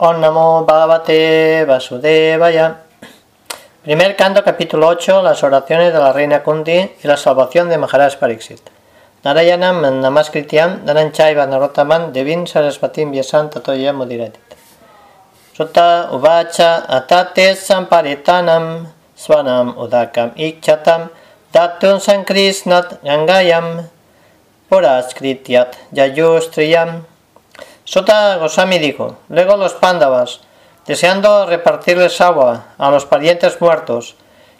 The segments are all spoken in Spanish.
Om Namo Bhagavate Vasudevaya. Primer canto, capítulo 8, las oraciones de la reina Kunti y la salvación de Maharaj Pariksit. Narayanam Namaskrityam Naranchaiva Narotaman Devin Sarasvatim Vyasam Tatoya Mudiratit. Sutta Uvacha Atate Samparitanam Swanam Udakam Ikchatam Datun Sankrisnat Gangayam Puraskrityat Yayustriyam Sota Gosami dijo, luego los pándavas, deseando repartirles agua a los parientes muertos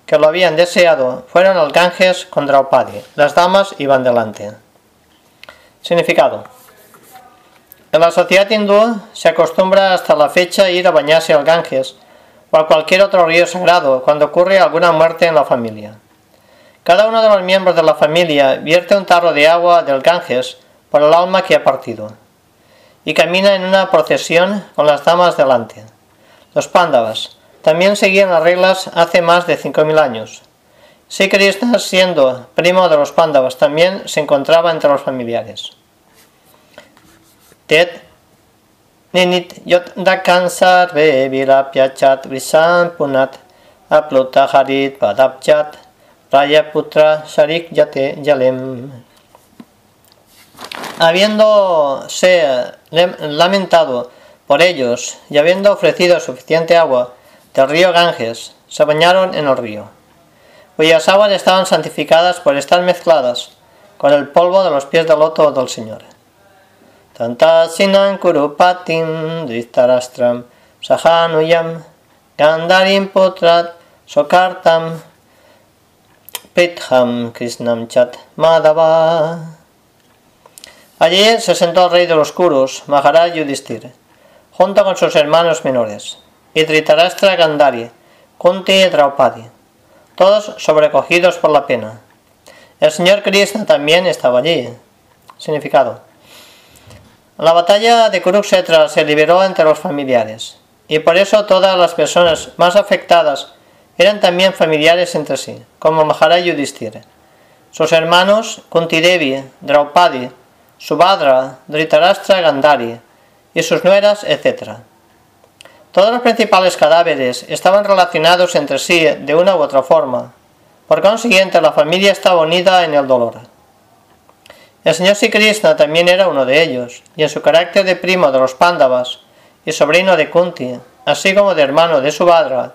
que lo habían deseado, fueron al Ganges con Draupadi. Las damas iban delante. Significado. En la sociedad hindú se acostumbra hasta la fecha ir a bañarse al Ganges o a cualquier otro río sagrado cuando ocurre alguna muerte en la familia. Cada uno de los miembros de la familia vierte un tarro de agua del Ganges por el alma que ha partido y camina en una procesión con las damas delante. Los pándavas también seguían las reglas hace más de 5.000 años. Sri Krishna, siendo primo de los pándavas, también se encontraba entre los familiares. Tet ninit yot dakansar ve virapyachat visam punat aplutaharit padapchat rayaputra sharik yate yalem habiéndose lamentado por ellos y habiendo ofrecido suficiente agua del río Ganges, se bañaron en el río, cuyas aguas estaban santificadas por estar mezcladas con el polvo de los pies del loto del Señor. Tantasinan kurupatim dristarastram sahanuyam gandarim putrat sokartam pritham krishnam chat madhava Allí se sentó el rey de los Kurus, Maharaj Yudhishthir, junto con sus hermanos menores, y Dhritarashtra Gandhari, Kunti y Draupadi, todos sobrecogidos por la pena. El señor Krishna también estaba allí. Significado. La batalla de Kurukshetra se liberó entre los familiares, y por eso todas las personas más afectadas eran también familiares entre sí, como Maharaj Yudhishthir. Sus hermanos Kunti Devi, Draupadi, Subhadra, Dhritarashtra Gandhari y sus nueras, etc. Todos los principales cadáveres estaban relacionados entre sí de una u otra forma. Por consiguiente, la familia estaba unida en el dolor. El señor Sikrishna también era uno de ellos, y en su carácter de primo de los Pándavas y sobrino de Kunti, así como de hermano de Subhadra,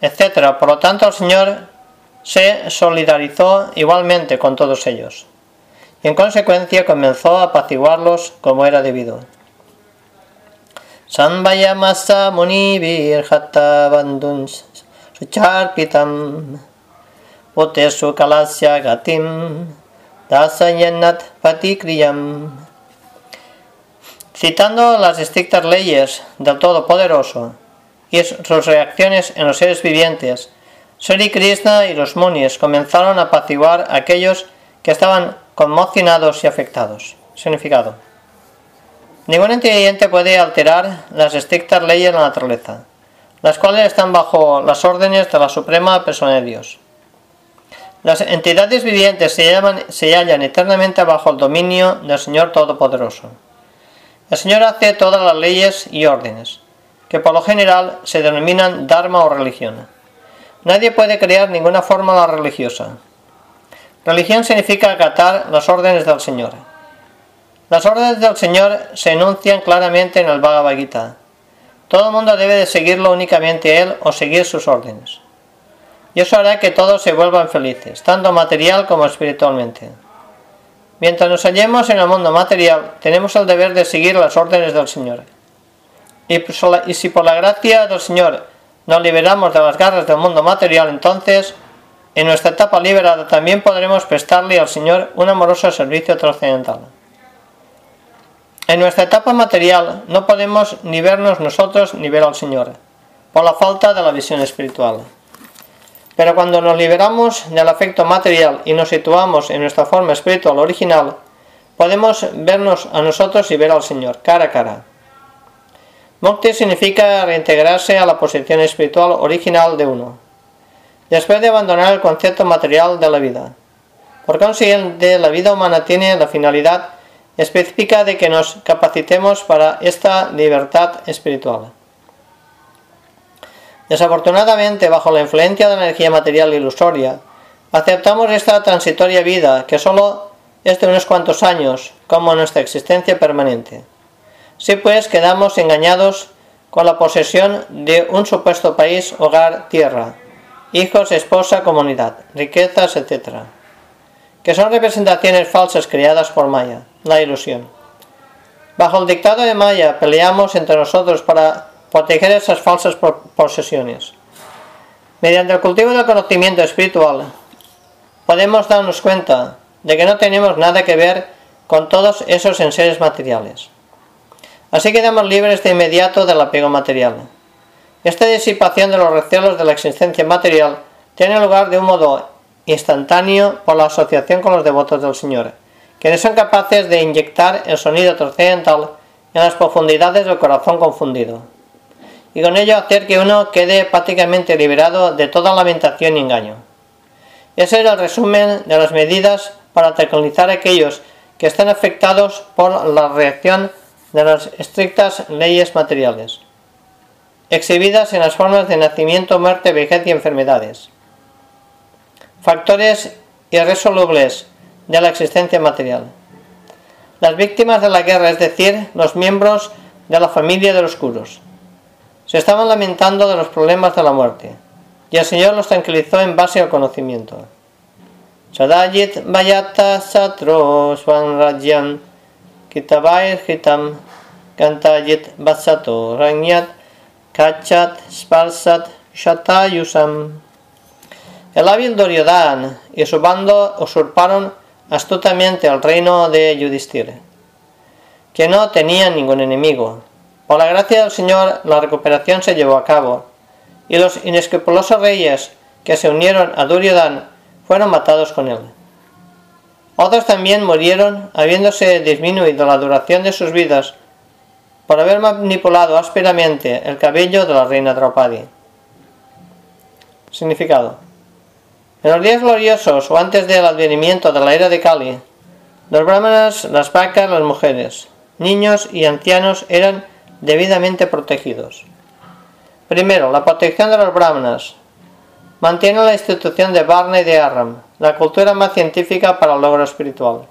etc. Por lo tanto, el señor se solidarizó igualmente con todos ellos y en consecuencia comenzó a apaciguarlos como era debido. Sanvayamasa munivir hatta bandun sucharpitam utesu kalasya gatim dasayanat patikriyam Citando las estrictas leyes del Todopoderoso y sus reacciones en los seres vivientes, Sri Krishna y los munis comenzaron a apaciguar a aquellos que estaban conmocionados y afectados. Significado. Ningún ente puede alterar las estrictas leyes de la naturaleza, las cuales están bajo las órdenes de la Suprema Persona de Dios. Las entidades vivientes se, se hallan eternamente bajo el dominio del Señor Todopoderoso. El Señor hace todas las leyes y órdenes, que por lo general se denominan Dharma o religión. Nadie puede crear ninguna fórmula religiosa, Religión significa acatar las órdenes del Señor. Las órdenes del Señor se enuncian claramente en el Bhagavad Gita. Todo el mundo debe de seguirlo únicamente Él o seguir sus órdenes. Y eso hará que todos se vuelvan felices, tanto material como espiritualmente. Mientras nos hallemos en el mundo material, tenemos el deber de seguir las órdenes del Señor. Y si por la gracia del Señor nos liberamos de las garras del mundo material, entonces en nuestra etapa liberada también podremos prestarle al Señor un amoroso servicio trascendental. En nuestra etapa material no podemos ni vernos nosotros ni ver al Señor, por la falta de la visión espiritual. Pero cuando nos liberamos del afecto material y nos situamos en nuestra forma espiritual original, podemos vernos a nosotros y ver al Señor, cara a cara. Mukti significa reintegrarse a la posición espiritual original de uno después de abandonar el concepto material de la vida. Por consiguiente, la vida humana tiene la finalidad específica de que nos capacitemos para esta libertad espiritual. Desafortunadamente, bajo la influencia de la energía material ilusoria, aceptamos esta transitoria vida que solo es de unos cuantos años como nuestra existencia permanente. Si pues quedamos engañados con la posesión de un supuesto país, hogar, tierra, hijos, esposa, comunidad, riquezas, etc., que son representaciones falsas creadas por Maya, la ilusión. Bajo el dictado de Maya peleamos entre nosotros para proteger esas falsas posesiones. Mediante el cultivo del conocimiento espiritual, podemos darnos cuenta de que no tenemos nada que ver con todos esos enseres materiales. Así quedamos libres de inmediato del apego material. Esta disipación de los recelos de la existencia material tiene lugar de un modo instantáneo por la asociación con los devotos del Señor, quienes son capaces de inyectar el sonido trascendental en las profundidades del corazón confundido, y con ello hacer que uno quede prácticamente liberado de toda lamentación y engaño. Ese es el resumen de las medidas para tranquilizar a aquellos que están afectados por la reacción de las estrictas leyes materiales, exhibidas en las formas de nacimiento, muerte, vejez y enfermedades factores irresolubles de la existencia material. Las víctimas de la guerra, es decir, los miembros de la familia de los curos, se estaban lamentando de los problemas de la muerte, y el Señor los tranquilizó en base al conocimiento. Sadayit Vayata Satro Swanrajan Kitabair Hitam Kantayit Basato Ranyat Kachat Sparsat Shatayusam el hábil Doriodán y su bando usurparon astutamente el reino de Yudhishthira, que no tenía ningún enemigo. Por la gracia del Señor, la recuperación se llevó a cabo, y los inescrupulosos reyes que se unieron a Duryodhan fueron matados con él. Otros también murieron, habiéndose disminuido la duración de sus vidas por haber manipulado ásperamente el cabello de la reina Draupadi. Significado en los días gloriosos o antes del advenimiento de la era de Kali, los brahmanas, las vacas, las mujeres, niños y ancianos eran debidamente protegidos. Primero, la protección de los brahmanas. Mantiene la institución de Varna y de Arram, la cultura más científica para el logro espiritual.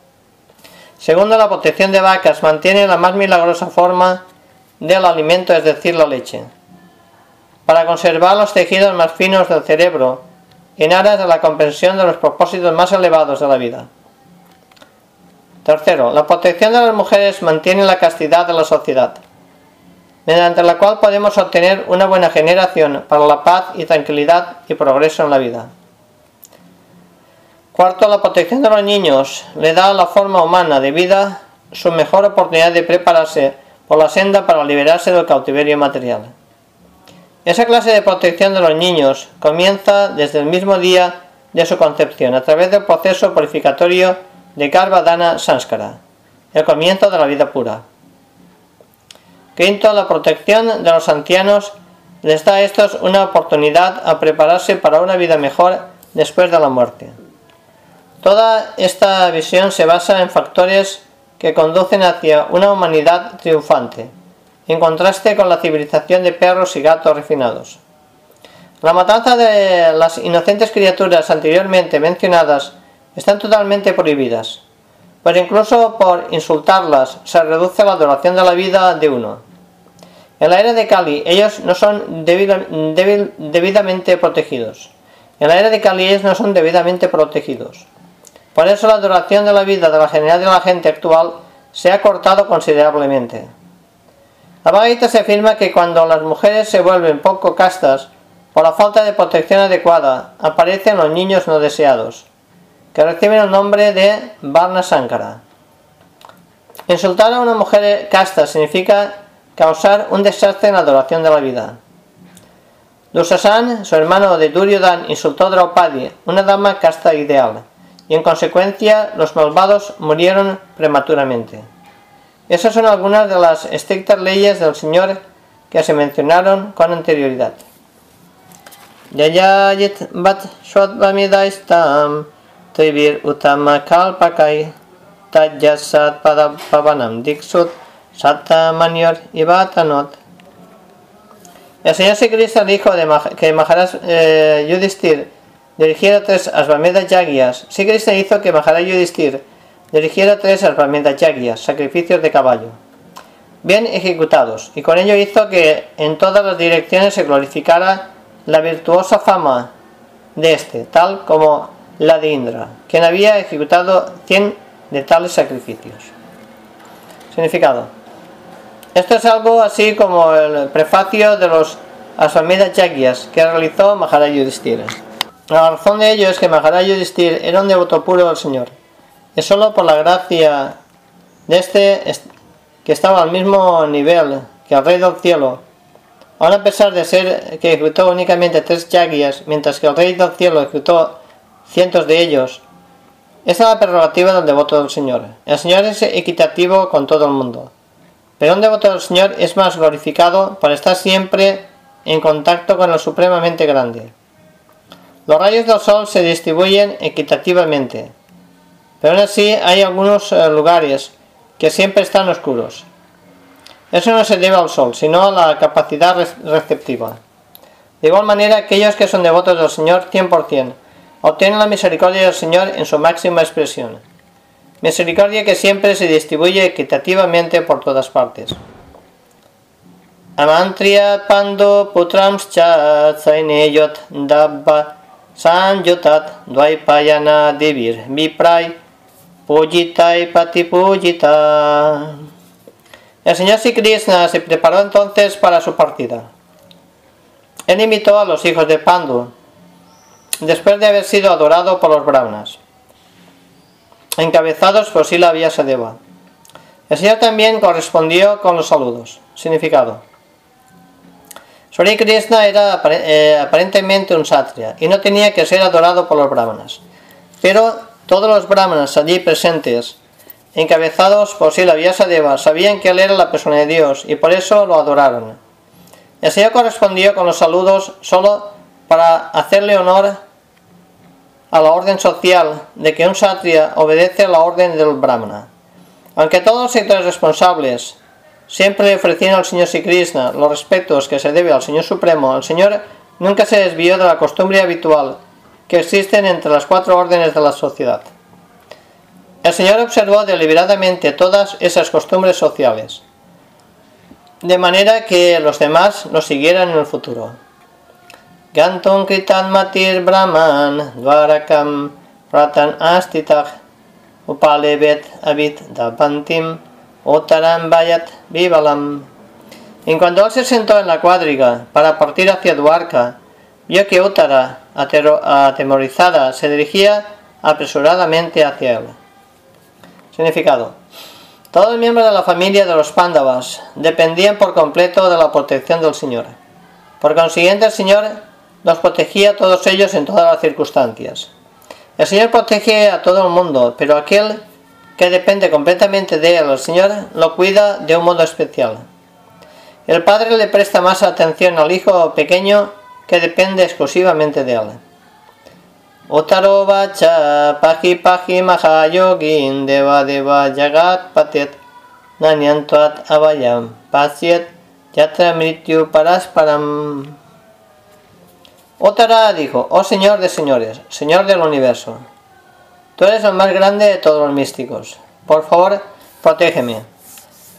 Segundo, la protección de vacas mantiene la más milagrosa forma del alimento, es decir, la leche. Para conservar los tejidos más finos del cerebro, en aras de la comprensión de los propósitos más elevados de la vida. Tercero, la protección de las mujeres mantiene la castidad de la sociedad, mediante la cual podemos obtener una buena generación para la paz y tranquilidad y progreso en la vida. Cuarto, la protección de los niños le da a la forma humana de vida su mejor oportunidad de prepararse por la senda para liberarse del cautiverio material. Esa clase de protección de los niños comienza desde el mismo día de su concepción, a través del proceso purificatorio de Dana Sanskara, el comienzo de la vida pura. Quinto, la protección de los ancianos les da a estos una oportunidad a prepararse para una vida mejor después de la muerte. Toda esta visión se basa en factores que conducen hacia una humanidad triunfante en contraste con la civilización de perros y gatos refinados. La matanza de las inocentes criaturas anteriormente mencionadas están totalmente prohibidas, pues incluso por insultarlas se reduce la duración de la vida de uno. En la era de Kali ellos no son debidamente protegidos. En la era de Kali ellos no son debidamente protegidos. Por eso la duración de la vida de la generalidad de la gente actual se ha cortado considerablemente. La se afirma que cuando las mujeres se vuelven poco castas por la falta de protección adecuada, aparecen los niños no deseados, que reciben el nombre de Varna Sankara. Insultar a una mujer casta significa causar un desastre en la adoración de la vida. Dusasan, su hermano de Duryodhan, insultó a Draupadi, una dama casta ideal, y en consecuencia los malvados murieron prematuramente. Esas son algunas de las estrictas leyes del Señor que se mencionaron con anterioridad. bat Trivir Utama Kalpakai Tajasat Pavanam Dixut Sata Manior y Batanot. El señor Sikrista dijo de que Maharaj eh, Yudhisthir dirigiera tres Asvamedas Yagyas. Sikrista hizo que Maharaj Yudhisthir dirigiera tres Asvamedas Yagyas, sacrificios de caballo, bien ejecutados, y con ello hizo que en todas las direcciones se glorificara la virtuosa fama de este, tal como la de Indra, quien había ejecutado 100 de tales sacrificios. Significado. Esto es algo así como el prefacio de los Asvamedas Yagyas que realizó Maharaj Yudhishthira. La razón de ello es que Maharaj Yudhishthira era un devoto puro del Señor. Es solo por la gracia de este que estaba al mismo nivel que el Rey del Cielo. Aún a pesar de ser que ejecutó únicamente tres Yagyas, mientras que el Rey del Cielo ejecutó cientos de ellos, esa es la prerrogativa del devoto del Señor. El Señor es equitativo con todo el mundo. Pero un devoto del Señor es más glorificado por estar siempre en contacto con el supremamente grande. Los rayos del sol se distribuyen equitativamente, pero aún así hay algunos eh, lugares que siempre están oscuros. Eso no se debe al sol, sino a la capacidad receptiva. De igual manera, aquellos que son devotos del Señor 100%, obtienen la misericordia del Señor en su máxima expresión. Misericordia que siempre se distribuye equitativamente por todas partes. Amantria pando saineyot dabba sanyotat dvaipayana devir vipray pujitai patipujita. El señor Sri Krishna se preparó entonces para su partida. Él invitó a los hijos de Pandu, después de haber sido adorado por los brahmanas, encabezados por Sila Vyasadeva. El Señor también correspondió con los saludos. Significado. Sri Krishna era eh, aparentemente un satria y no tenía que ser adorado por los brahmanas. Pero todos los brahmanas allí presentes, encabezados por Sila Vyasadeva, sabían que él era la persona de Dios y por eso lo adoraron. El Señor correspondió con los saludos solo para hacerle honor a la orden social de que un satria obedece a la orden del brahmana. Aunque todos los sectores responsables siempre le ofrecieron al Señor Sri Krishna los respetos que se debe al Señor Supremo, el Señor nunca se desvió de la costumbre habitual que existen entre las cuatro órdenes de la sociedad. El Señor observó deliberadamente todas esas costumbres sociales, de manera que los demás lo siguieran en el futuro. Gantung kritan matir brahman dvarakam ratan astitach upalevet abit dapantim otaram bayat vivalam. En cuanto él se sentó en la cuadriga para partir hacia Dwarka, vio que Uttara, atemorizada, se dirigía apresuradamente hacia él. Significado. Todos los miembros de la familia de los Pándavas dependían por completo de la protección del Señor. Por consiguiente, el Señor nos protegía a todos ellos en todas las circunstancias. El Señor protege a todo el mundo, pero aquel que depende completamente de él, el Señor lo cuida de un modo especial. El padre le presta más atención al hijo pequeño que depende exclusivamente de él. Utaro bacha pahi pahi mahayogin deva deva jagat patet nanyantuat avayam pasyet yatra mrityu parasparam Otara dijo, oh Señor de señores, Señor del universo, tú eres el más grande de todos los místicos. Por favor, protégeme.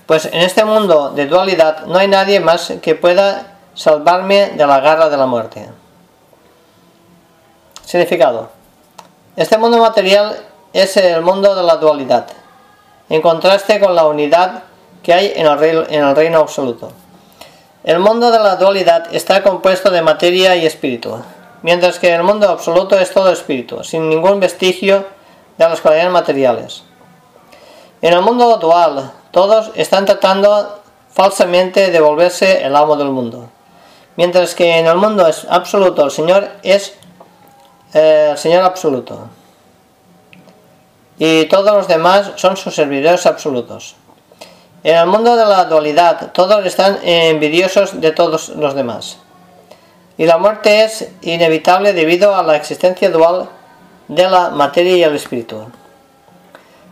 Pues en este mundo de dualidad no hay nadie más que pueda salvarme de la garra de la muerte. Significado. Este mundo material es el mundo de la dualidad, en contraste con la unidad que hay en el en el reino absoluto. El mundo de la dualidad está compuesto de materia y espíritu, mientras que el mundo absoluto es todo espíritu, sin ningún vestigio de las cualidades materiales. En el mundo dual, todos están tratando falsamente de volverse el amo del mundo, mientras que en el mundo absoluto el Señor es eh, el Señor absoluto, y todos los demás son sus servidores absolutos. En el mundo de la dualidad, todos están envidiosos de todos los demás. Y la muerte es inevitable debido a la existencia dual de la materia y el espíritu.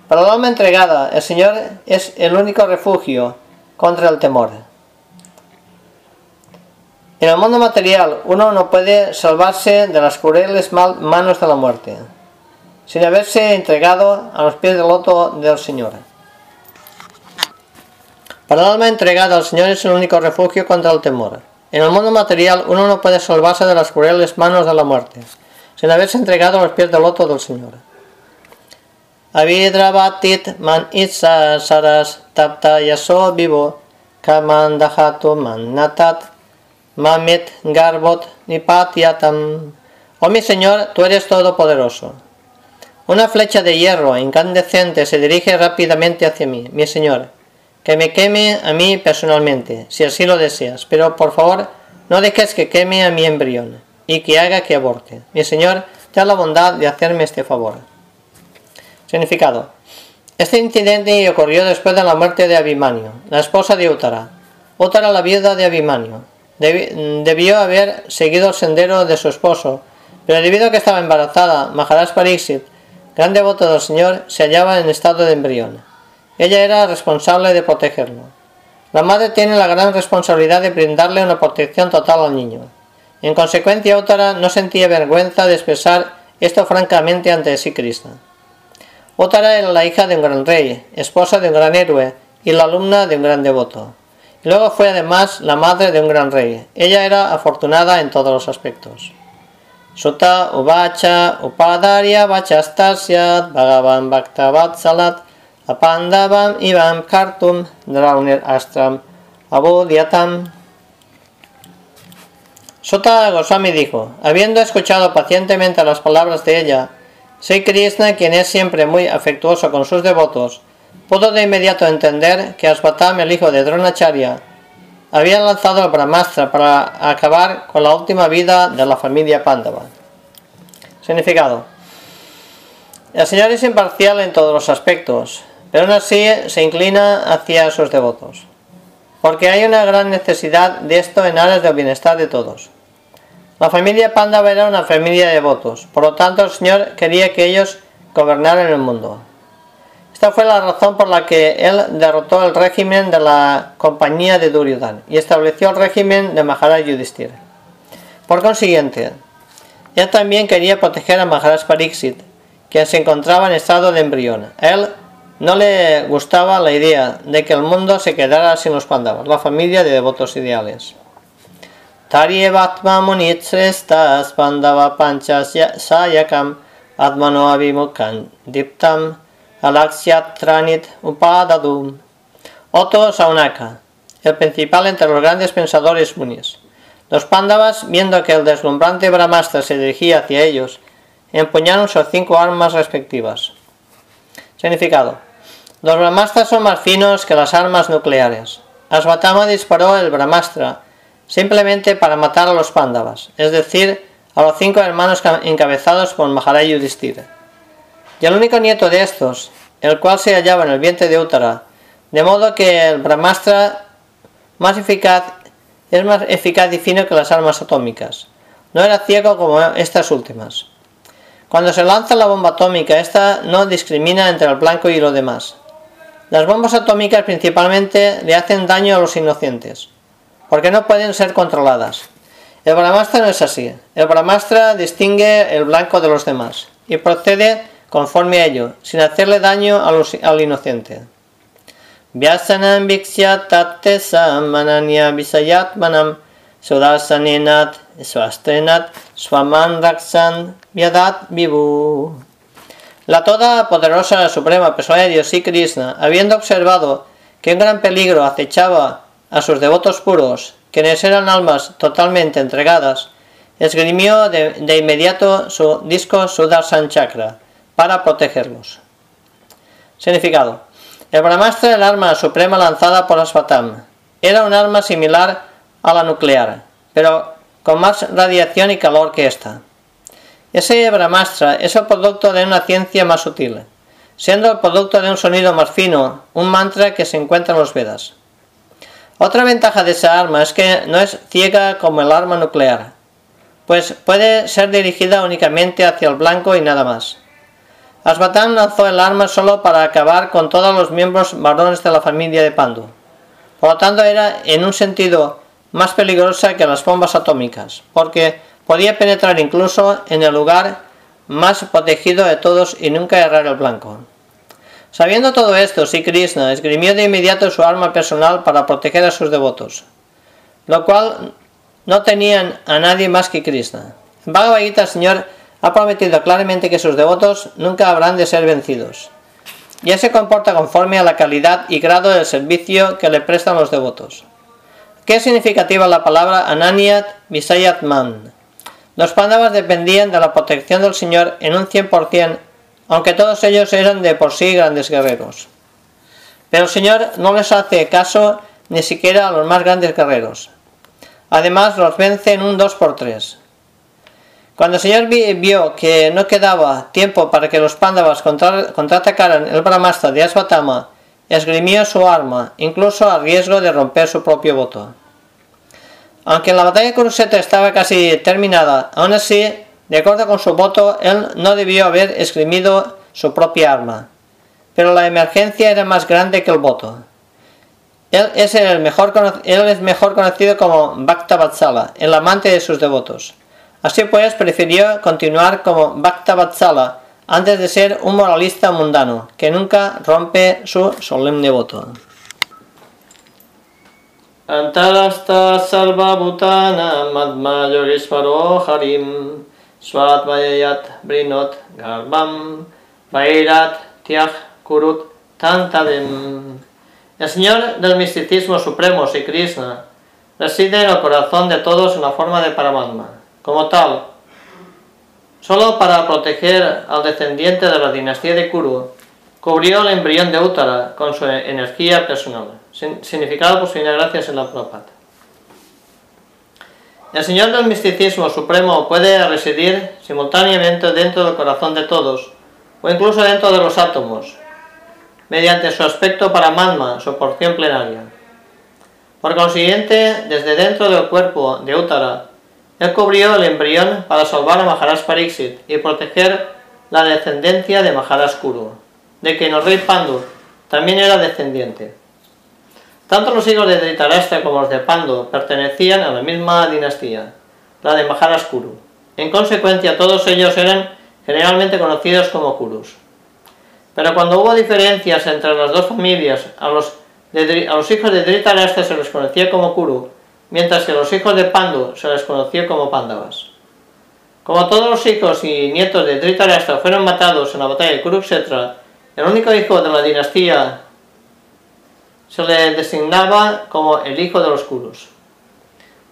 Para el alma entregada, el Señor es el único refugio contra el temor. En el mundo material, uno no puede salvarse de las crueles manos de la muerte, sin haberse entregado a los pies del loto del Señor. Para el alma entregada al Señor es el único refugio contra el temor. En el mundo material, uno no puede salvarse de las crueles manos de la muerte, sin haberse entregado a los pies del loto del Señor. Avidrabatit man itza saras tapta yaso vivo kaman man natat mamit garbot nipatyatam. Oh mi Señor, tú eres todopoderoso. Una flecha de hierro incandescente se dirige rápidamente hacia mí, mi Señor. Que me queme a mí personalmente, si así lo deseas, pero por favor no dejes que queme a mi embrión y que haga que aborte. Mi Señor, te la bondad de hacerme este favor. Significado. Este incidente ocurrió después de la muerte de Abimanio, la esposa de Útara. Útara, la viuda de Abimanio, debió haber seguido el sendero de su esposo, pero debido a que estaba embarazada, Maharaj Pariksit, gran devoto del Señor, se hallaba en estado de embrión. Ella era responsable de protegerlo. La madre tiene la gran responsabilidad de brindarle una protección total al niño. En consecuencia, Útara no sentía vergüenza de expresar esto francamente ante sí Krishna. Otara era la hija de un gran rey, esposa de un gran héroe y la alumna de un gran devoto. Luego fue además la madre de un gran rey. Ella era afortunada en todos los aspectos. Sutta Uvacha Upadarya Vachastasyat Bhagavan Bhaktavatsalat Apandavam Ivam Kartum Draunir Astram Abodhyatam Sutta Goswami dijo, habiendo escuchado pacientemente las palabras de ella, Sri Krishna, quien es siempre muy afectuoso con sus devotos, pudo de inmediato entender que Asvatam, el hijo de Dronacharya, había lanzado el Brahmastra para acabar con la última vida de la familia Pandava. Significado. El Señor es imparcial en todos los aspectos, pero aún así se inclina hacia sus devotos, porque hay una gran necesidad de esto en aras del bienestar de todos. La familia Pandava era una familia de devotos, por lo tanto el Señor quería que ellos gobernaran el mundo. Esta fue la razón por la que él derrotó el régimen de la compañía de Duryodhan y estableció el régimen de Maharaj Yudhishthira. Por consiguiente, él también quería proteger a Maharaj Pariksit, quien se encontraba en estado de embrión. Él no le gustaba la idea de que el mundo se quedara sin los Pandavas, la familia de devotos ideales. Taryevatma munitsrestas pandava pancha sayakam atmano avimukan diptam tranit upadadum. Otto Saunaka, el principal entre los grandes pensadores munis. Los pándavas, viendo que el deslumbrante Brahmastra se dirigía hacia ellos, empuñaron sus cinco armas respectivas. Significado. Los Brahmastras son más finos que las armas nucleares. Asvatama disparó el Brahmastra simplemente para matar a los Pándavas, es decir, a los cinco hermanos encabezados por Maharaj Yudhishthira. Y el único nieto de estos, el cual se hallaba en el vientre de Uttara, de modo que el Brahmastra más eficaz es más eficaz y fino que las armas atómicas. No era ciego como estas últimas. Cuando se lanza la bomba atómica, esta no discrimina entre el blanco y lo demás. Las bombas atómicas principalmente le hacen daño a los inocentes porque no pueden ser controladas. El Brahmastra no es así. El Brahmastra distingue el blanco de los demás y procede conforme a ello, sin hacerle daño al inocente. Vyasanam mananya visayatmanam sudasanenat swastrenat swaman raksan vyadat vivu. La toda poderosa suprema persona de Dios y Krishna, habiendo observado que un gran peligro acechaba a sus devotos puros, quienes eran almas totalmente entregadas, esgrimió de, inmediato su disco Sudarshan Chakra para protegerlos. Significado. El Brahmastra, el arma suprema lanzada por Asvatam, era un arma similar a la nuclear, pero con más radiación y calor que esta. Ese Brahmastra es el producto de una ciencia más sutil, siendo el producto de un sonido más fino, un mantra que se encuentra en los Vedas. Otra ventaja de esa arma es que no es ciega como el arma nuclear, pues puede ser dirigida únicamente hacia el blanco y nada más. Asvatán lanzó el arma solo para acabar con todos los miembros varones de la familia de Pandu. Por lo tanto, era en un sentido más peligrosa que las bombas atómicas, porque podía penetrar incluso en el lugar más protegido de todos y nunca errar el blanco. Sabiendo todo esto, Sri Krishna esgrimió de inmediato su arma personal para proteger a sus devotos, lo cual no tenían a nadie más que Krishna. En Bhagavad Gita Señor ha prometido claramente que sus devotos nunca habrán de ser vencidos. Y él se comporta conforme a la calidad y grado del servicio que le prestan los devotos. ¿Qué es significativa la palabra Ananiat Visayat Man? Los Pandavas dependían de la protección del Señor en un 100%, aunque todos ellos eran de por sí grandes guerreros. Pero el Señor no les hace caso ni siquiera a los más grandes guerreros. Además los vence en un 2 por 3 Cuando el Señor vio que no quedaba tiempo para que los Pandavas contraatacaran el Brahmastra de Asvatama, esgrimió su arma, incluso a riesgo de romper su propio voto. Aunque la batalla de Kuruseta estaba casi terminada, aún así, de acuerdo con su voto, él no debió haber esgrimido su propia arma. Pero la emergencia era más grande que el voto. Él es, el mejor, él es mejor conocido como Bhakta Vatsala, el amante de sus devotos. Así pues, prefirió continuar como Bhakta Vatsala antes de ser un moralista mundano, que nunca rompe su solemne voto. Antarasta salva bhutana madma yogisvaro harim svatvayat brinot garbam vairat tiach kurut tantavim. El Señor del misticismo supremo, Sri Krishna, reside en el corazón de todos en la forma de Paramatma. Como tal, solo para proteger al descendiente de la dinastía de Kuru, cubrió el embrión de Uttara con su energía personal significado por su gracias en la Prabhupada. El Señor del misticismo supremo puede residir simultáneamente dentro del corazón de todos, o incluso dentro de los átomos, mediante su aspecto paramatma, su porción plenaria. Por consiguiente, desde dentro del cuerpo de Uttara, él cubrió el embrión para salvar a Maharaj Pariksit y proteger la descendencia de Maharaj Kuru, de quien el rey Pandu también era descendiente. Tanto los hijos de Dhritarashtra como los de Pandu pertenecían a la misma dinastía, la de Maharaj Kuru. En consecuencia, todos ellos eran generalmente conocidos como Kurus. Pero cuando hubo diferencias entre las dos familias, a los, a los hijos de Dhritarashtra se les conocía como Kuru, mientras que a los hijos de Pandu se les conocía como Pandavas. Como todos los hijos y nietos de Dhritarashtra fueron matados en la batalla de Kurukshetra, el único hijo de la dinastía se le designaba como el hijo de los Kurus.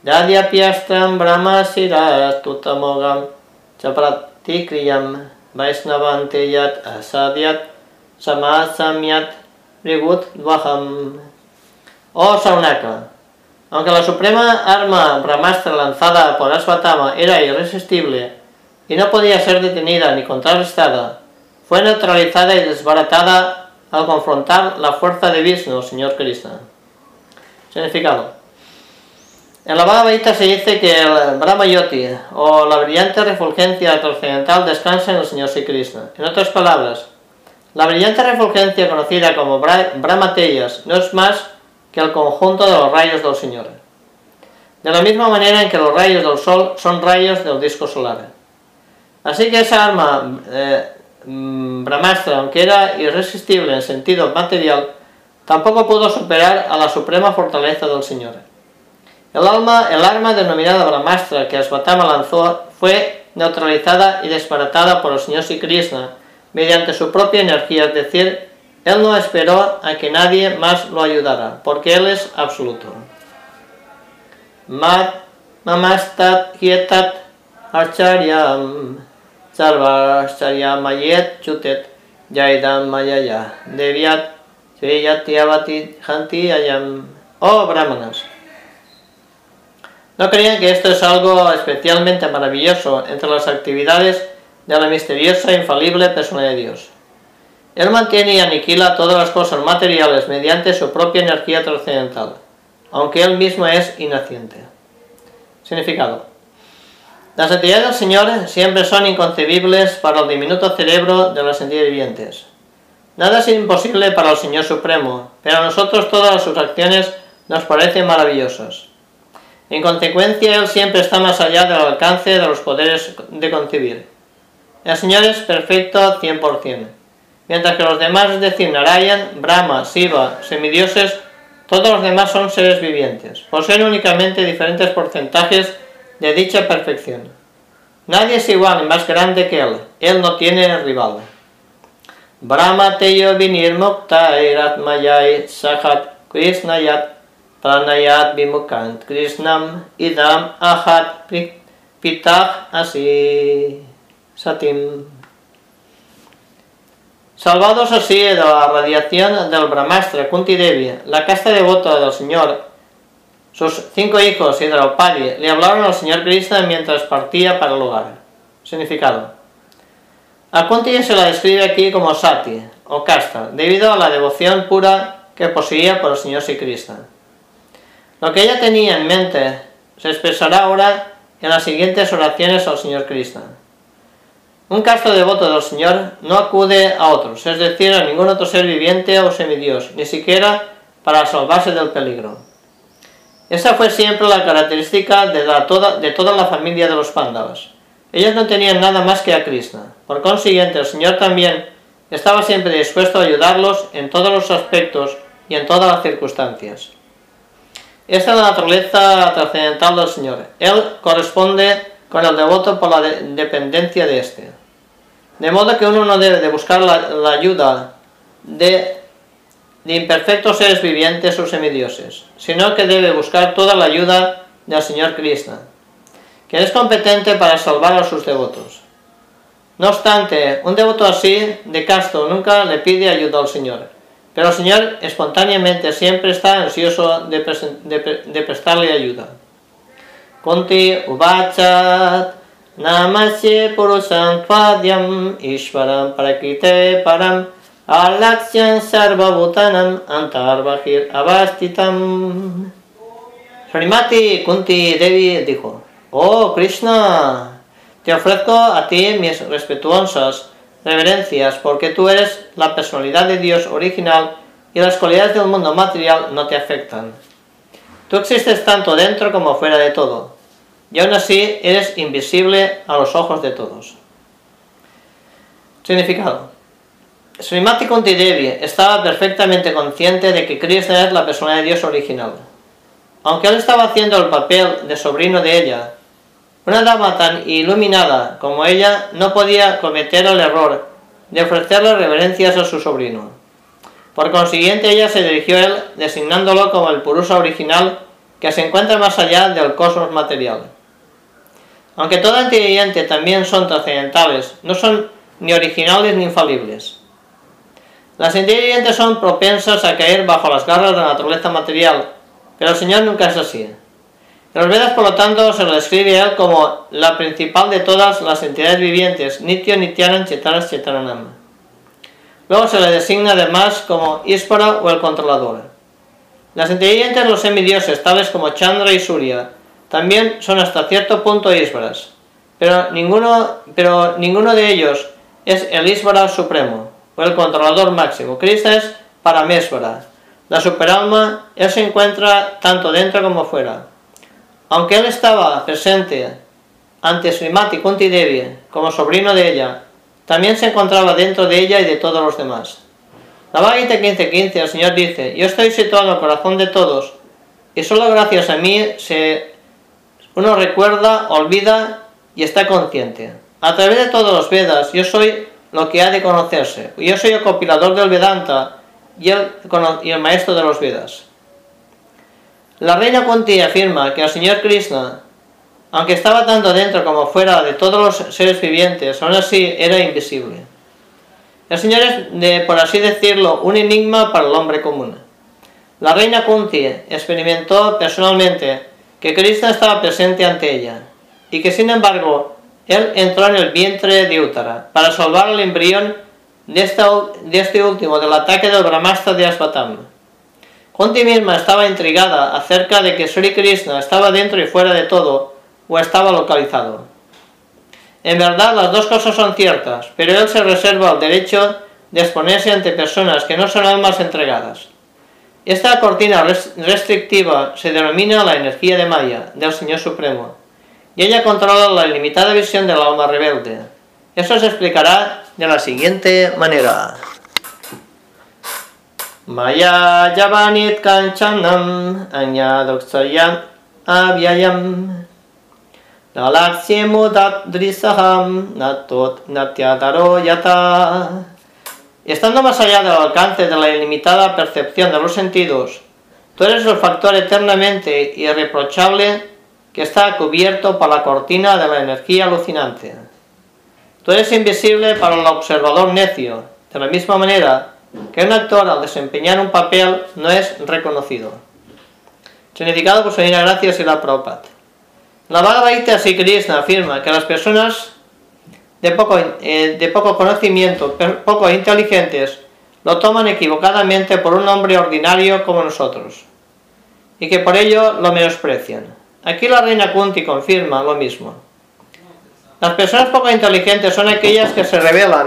Dadya Piastram Brahma Sirat Tutamogam Chapratikriyam Vaisnavanteyat Asadyat Samasamyat Rigut Dvaham Oh Saunaka, aunque la suprema arma Brahmastra lanzada por Asvatama era irresistible y no podía ser detenida ni contrarrestada, fue neutralizada y desbaratada al confrontar la fuerza de Vishnu, Señor Krishna. Significado. En la Bhagavad Gita se dice que el Brahma Yoti, o la brillante refulgencia trascendental, descansa en el Señor Sri Krishna. En otras palabras, la brillante refulgencia conocida como Brahma Teyas no es más que el conjunto de los rayos del Señor. De la misma manera en que los rayos del Sol son rayos del disco solar. Así que esa arma eh, Brahmastra, aunque era irresistible en sentido material, tampoco pudo superar a la suprema fortaleza del Señor. El, alma, el arma denominada Brahmastra que Asvatama lanzó fue neutralizada y desbaratada por el Señor Sri Krishna mediante su propia energía, es decir, él no esperó a que nadie más lo ayudara, porque él es absoluto. Mat mamastat hietat archaryam mayet chutet yaidam mayaya devyat janti ayam. Oh brahmanas. ¿No creían que esto es algo especialmente maravilloso entre las actividades de la misteriosa e infalible persona de Dios? Él mantiene y aniquila todas las cosas materiales mediante su propia energía trascendental, aunque él mismo es inaciente. Significado. Las actividades del Señor siempre son inconcebibles para el diminuto cerebro de los sentidos vivientes. Nada es imposible para el Señor Supremo, pero a nosotros todas sus acciones nos parecen maravillosas. En consecuencia, Él siempre está más allá del alcance de los poderes de concebir. El Señor es perfecto 100%, mientras que los demás, es decir, Narayan, Brahma, Siva, semidioses, todos los demás son seres vivientes, poseen únicamente diferentes porcentajes de dicha perfección. Nadie es igual ni más grande que Él, Él no tiene rival. Brahma Teyo Vinir Mukta Mayai Sahat Krishnayat Pranayat Bimukant Krishnam Idam Ahat Pitach Asi Satim Salvados así de la radiación del Brahmastra Kunti Devi, la casta devota del Señor, sus cinco hijos y Draupadi le hablaron al Señor Krishna mientras partía para el hogar. Significado. A Kunti se la describe aquí como Sati, o casta, debido a la devoción pura que poseía por el Señor Sri. Lo que ella tenía en mente se expresará ahora en las siguientes oraciones al Señor Krishna. Un casto devoto del Señor no acude a otros, es decir, a ningún otro ser viviente o semidios, ni siquiera para salvarse del peligro. Esa fue siempre la característica de, toda, de toda la familia de los Pándavas. Ellos no tenían nada más que a Krishna. Por consiguiente, el Señor también estaba siempre dispuesto a ayudarlos en todos los aspectos y en todas las circunstancias. Esta es la naturaleza trascendental del Señor. Él corresponde con el devoto por la dependencia de éste. De modo que uno no debe de buscar la, ayuda de, de, imperfectos seres vivientes o semidioses, sino que debe buscar toda la ayuda del Señor Krishna, que es competente para salvar a sus devotos. No obstante, un devoto así, de casto, nunca le pide ayuda al Señor, pero el Señor espontáneamente siempre está ansioso de, prestarle ayuda. Kunti Ubachat Namasye Tvadyam Ishvaram Prakite Param Alaksyan Sarvabhutanam Antarbahir Avastitam Srimati Kunti Devi dijo Oh Krishna te ofrezco a ti mis respetuosas reverencias porque tú eres la personalidad de Dios original y las cualidades del mundo material no te afectan. Tú existes tanto dentro como fuera de todo y aún así eres invisible a los ojos de todos. Significado. Srimati Kunti Devi estaba perfectamente consciente de que Krishna es la persona de Dios original. Aunque él estaba haciendo el papel de sobrino de ella, una dama tan iluminada como ella no podía cometer el error de ofrecerle reverencias a su sobrino. Por consiguiente, ella se dirigió a él designándolo como el Purusa original que se encuentra más allá del cosmos material. Aunque toda entidad también son trascendentales, no son ni originales ni infalibles. Las entidades son propensas a caer bajo las garras de la naturaleza material, pero el Señor nunca es así. En los Vedas, por lo tanto, se lo describe a él como la principal de todas las entidades vivientes, Nitya Nityanam Chetanas Chetananam. Luego se le designa además como Ispara o el controlador. Las entidades los semidioses, tales como Chandra y Surya, también son hasta cierto punto Isvaras, pero ninguno, pero ninguno de ellos es el Isvara supremo, o el controlador máximo. Krishna es Paramesvara, la superalma, él se encuentra tanto dentro como fuera. Aunque él estaba presente ante Srimati Kunti Devi como sobrino de ella, también se encontraba dentro de ella y de todos los demás. La Bhagavad 15.15 el Señor dice, yo estoy situado en el corazón de todos, y solo gracias a mí se uno recuerda, olvida y está consciente. A través de todos los Vedas, yo soy lo que ha de conocerse. Yo soy el compilador del Vedanta y el, maestro de los Vedas. La reina Kunti afirma que el señor Krishna, aunque estaba tanto dentro como fuera de todos los seres vivientes, aún así era invisible. El señor es, por así decirlo, un enigma para el hombre común. La reina Kunti experimentó personalmente que Krishna estaba presente ante ella, y que sin embargo él entró en el vientre de Uttara para salvar al embrión de, de este último del ataque del Brahmastra de Asvatam. Kunti misma estaba intrigada acerca de que Sri Krishna estaba dentro y fuera de todo, o estaba localizado. En verdad las dos cosas son ciertas, pero él se reserva el derecho de exponerse ante personas que no son almas entregadas. Esta cortina restrictiva se denomina la energía de Maya, del Señor Supremo, y ella controla la ilimitada visión del alma rebelde. Eso se explicará de la siguiente manera. Maya Yavanit Kanchanam Anyadoksayam Avyayam Drisaham Natot Natyadaro Yata Estando más allá del alcance de la ilimitada percepción de los sentidos, tú eres el factor eternamente irreprochable que está cubierto por la cortina de la energía alucinante. Tú eres invisible para el observador necio, de la misma manera que un actor al desempeñar un papel no es reconocido. Significado por Señora Gracias y la Prabhupada. La Bhagavad Gita Krishna afirma que las personas de poco, eh, de poco conocimiento, poco inteligentes, lo toman equivocadamente por un hombre ordinario como nosotros, y que por ello lo menosprecian. Aquí la reina Kunti confirma lo mismo. Las personas poco inteligentes son aquellas que se rebelan.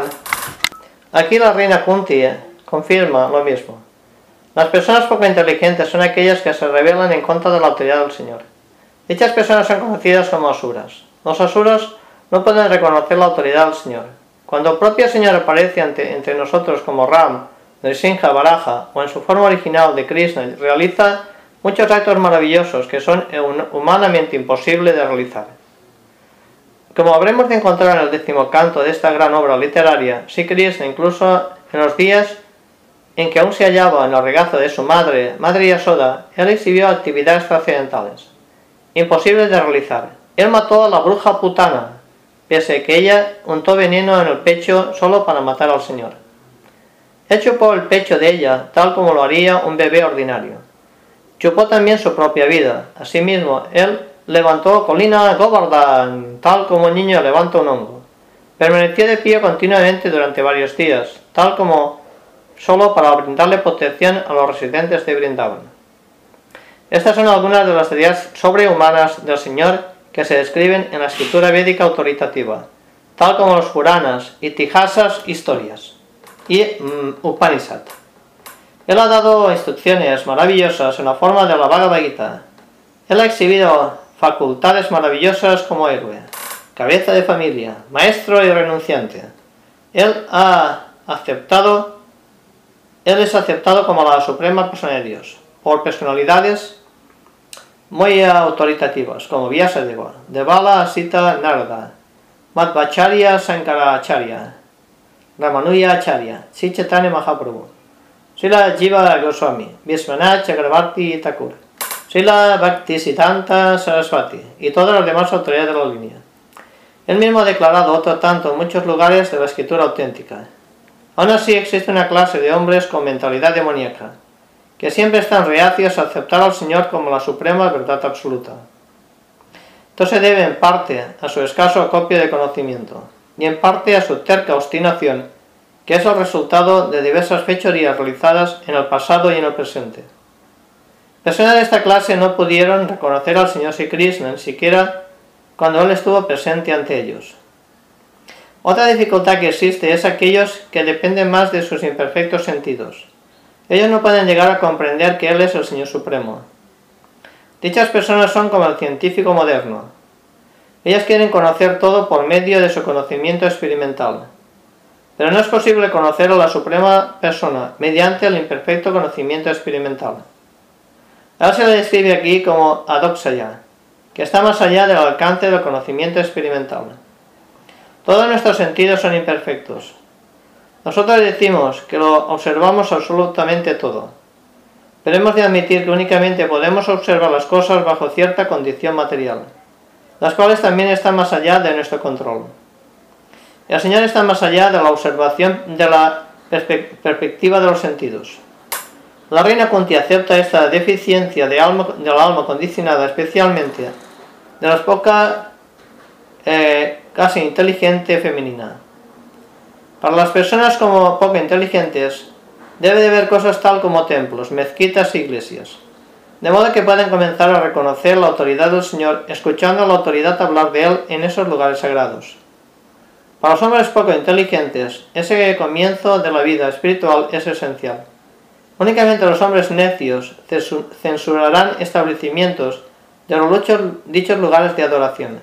Aquí la reina Kunti eh, confirma lo mismo. Las personas poco inteligentes son aquellas que se rebelan en contra de la autoridad del Señor. Dichas personas son conocidas como asuras. Los asuras no pueden reconocer la autoridad del Señor. Cuando el propio Señor aparece entre nosotros como Ram, Nrisimha, Baraja o en su forma original de Krishna, realiza muchos actos maravillosos que son humanamente imposibles de realizar. Como habremos de encontrar en el décimo canto de esta gran obra literaria, si Krishna incluso en los días en que aún se hallaba en el regazo de su madre, Madre Yasoda, él exhibió actividades trascendentales, imposibles de realizar. Él mató a la bruja putana, pese que ella untó veneno en el pecho solo para matar al Señor. Él chupó el pecho de ella, tal como lo haría un bebé ordinario. Chupó también su propia vida. Asimismo, él levantó colina Govardhan, tal como un niño levanta un hongo. Permaneció de pie continuamente durante varios días, tal como solo para brindarle protección a los residentes de Brindavan. Estas son algunas de las ideas sobrehumanas del Señor que se describen en la escritura védica autoritativa, tal como los Puranas, Itihasas, historias, y mm, Upanishad. Él ha dado instrucciones maravillosas en la forma de la Bhagavad Gita. Él ha exhibido facultades maravillosas como héroe, cabeza de familia, maestro y renunciante. Él ha aceptado, él es aceptado como la suprema persona de Dios, por personalidades muy autoritativos, como Vyasadeva, Devala Sita Narada, Madhvacharya Sankaracharya, Ramanuja Acharya, Sichetane Mahaprabhu, Sila Jiva Goswami, Viswanath Chakravarti Thakur, Sila Bhakti Siddhanta Saraswati y todas las demás autoridades de la línea. Él mismo ha declarado otro tanto en muchos lugares de la escritura auténtica. Aún así existe una clase de hombres con mentalidad demoníaca, que siempre están reacios a aceptar al Señor como la suprema verdad absoluta. Esto se debe en parte a su escaso acopio de conocimiento y en parte a su terca obstinación, que es el resultado de diversas fechorías realizadas en el pasado y en el presente. Personas de esta clase no pudieron reconocer al Señor Sri ni siquiera cuando Él estuvo presente ante ellos. Otra dificultad que existe es aquellos que dependen más de sus imperfectos sentidos ellos no pueden llegar a comprender que Él es el Señor Supremo. Dichas personas son como el científico moderno. Ellas quieren conocer todo por medio de su conocimiento experimental. Pero no es posible conocer a la Suprema Persona mediante el imperfecto conocimiento experimental. Él se le describe aquí como adoxaya, que está más allá del alcance del conocimiento experimental. Todos nuestros sentidos son imperfectos, nosotros decimos que lo observamos absolutamente todo, pero hemos de admitir que únicamente podemos observar las cosas bajo cierta condición material, las cuales también están más allá de nuestro control. El Señor está más allá de la observación de la perspectiva de los sentidos. La reina Kunti acepta esta deficiencia de alma, del alma condicionada especialmente de las pocas eh, casi inteligente femenina. Para las personas como poco inteligentes, debe de ver cosas tal como templos, mezquitas e iglesias, de modo que pueden comenzar a reconocer la autoridad del Señor escuchando a la autoridad hablar de Él en esos lugares sagrados. Para los hombres poco inteligentes, ese comienzo de la vida espiritual es esencial. Únicamente los hombres necios censurarán establecimientos de los dichos lugares de adoración,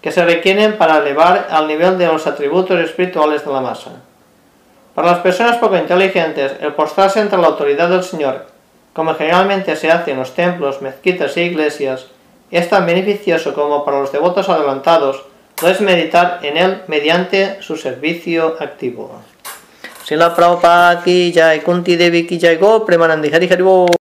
que se requieren para elevar al nivel de los atributos espirituales de la masa. Para las personas poco inteligentes, el postrarse entre la autoridad del Señor, como generalmente se hace en los templos, mezquitas e iglesias, es tan beneficioso como para los devotos adelantados puedes meditar en él mediante su servicio activo. Sila Prabhupada ki jai, Kunti Devi ki jai, Go Premanandi Hari Hari